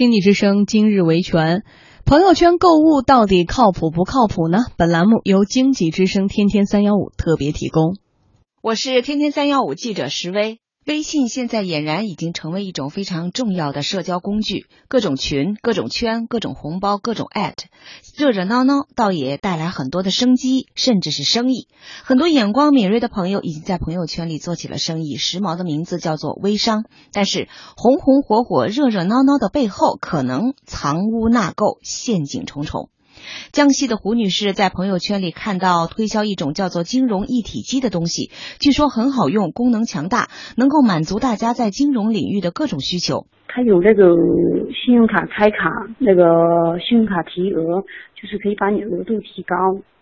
经济之声今日维权，朋友圈购物到底靠谱不靠谱呢？本栏目由经济之声天天三幺五特别提供。我是天天三幺五记者石威。微信现在俨然已经成为一种非常重要的社交工具，各种群、各种圈、各种红包、各种热热闹闹，倒也带来很多的生机，甚至是生意。很多眼光敏锐的朋友已经在朋友圈里做起了生意，时髦的名字叫做微商。但是红红火火、热热闹闹的背后，可能藏污纳垢、陷阱重重。江西的胡女士在朋友圈里看到推销一种叫做金融一体机的东西，据说很好用，功能强大，能够满足大家在金融领域的各种需求。它有那个信用卡开卡，那个信用卡提额，就是可以把你额度提高。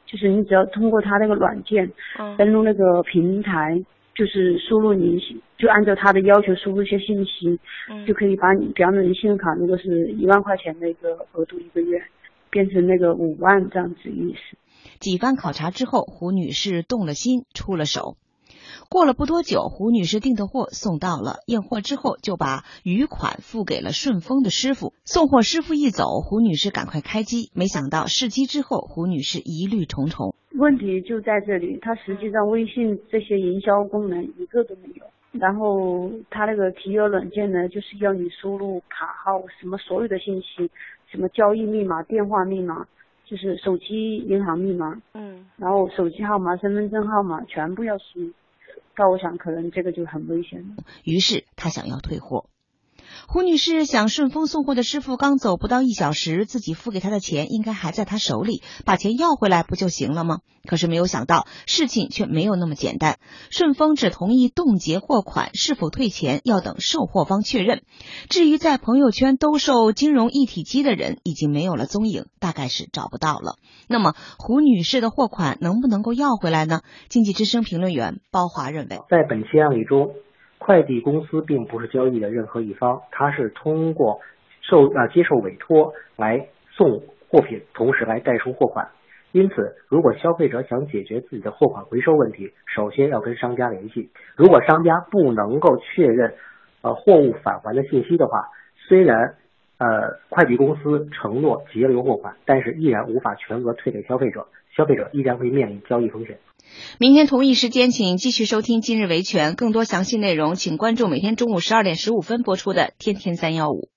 就是你只要通过它那个软件，登录那个平台，就是输入你就按照它的要求输入一些信息，就可以把你，比方说你信用卡如果是一万块钱的一个额度一个月。变成那个五万这样子意思。几番考察之后，胡女士动了心，出了手。过了不多久，胡女士订的货送到了，验货之后就把余款付给了顺丰的师傅。送货师傅一走，胡女士赶快开机，没想到试机之后，胡女士疑虑重重。问题就在这里，它实际上微信这些营销功能一个都没有。然后它那个提额软件呢，就是要你输入卡号什么所有的信息。什么交易密码、电话密码，就是手机银行密码，嗯，然后手机号码、身份证号码全部要输，那我想可能这个就很危险了。于是他想要退货。胡女士想，顺丰送货的师傅刚走不到一小时，自己付给他的钱应该还在他手里，把钱要回来不就行了吗？可是没有想到，事情却没有那么简单。顺丰只同意冻结货款，是否退钱要等售货方确认。至于在朋友圈兜售金融一体机的人，已经没有了踪影，大概是找不到了。那么，胡女士的货款能不能够要回来呢？经济之声评论员包华认为，在本期案例中。快递公司并不是交易的任何一方，它是通过受啊接受委托来送货品，同时来代收货款。因此，如果消费者想解决自己的货款回收问题，首先要跟商家联系。如果商家不能够确认呃货物返还的信息的话，虽然呃快递公司承诺截留货款，但是依然无法全额退给消费者，消费者依然会面临交易风险。明天同一时间，请继续收听《今日维权》，更多详细内容，请关注每天中午十二点十五分播出的《天天三幺五》。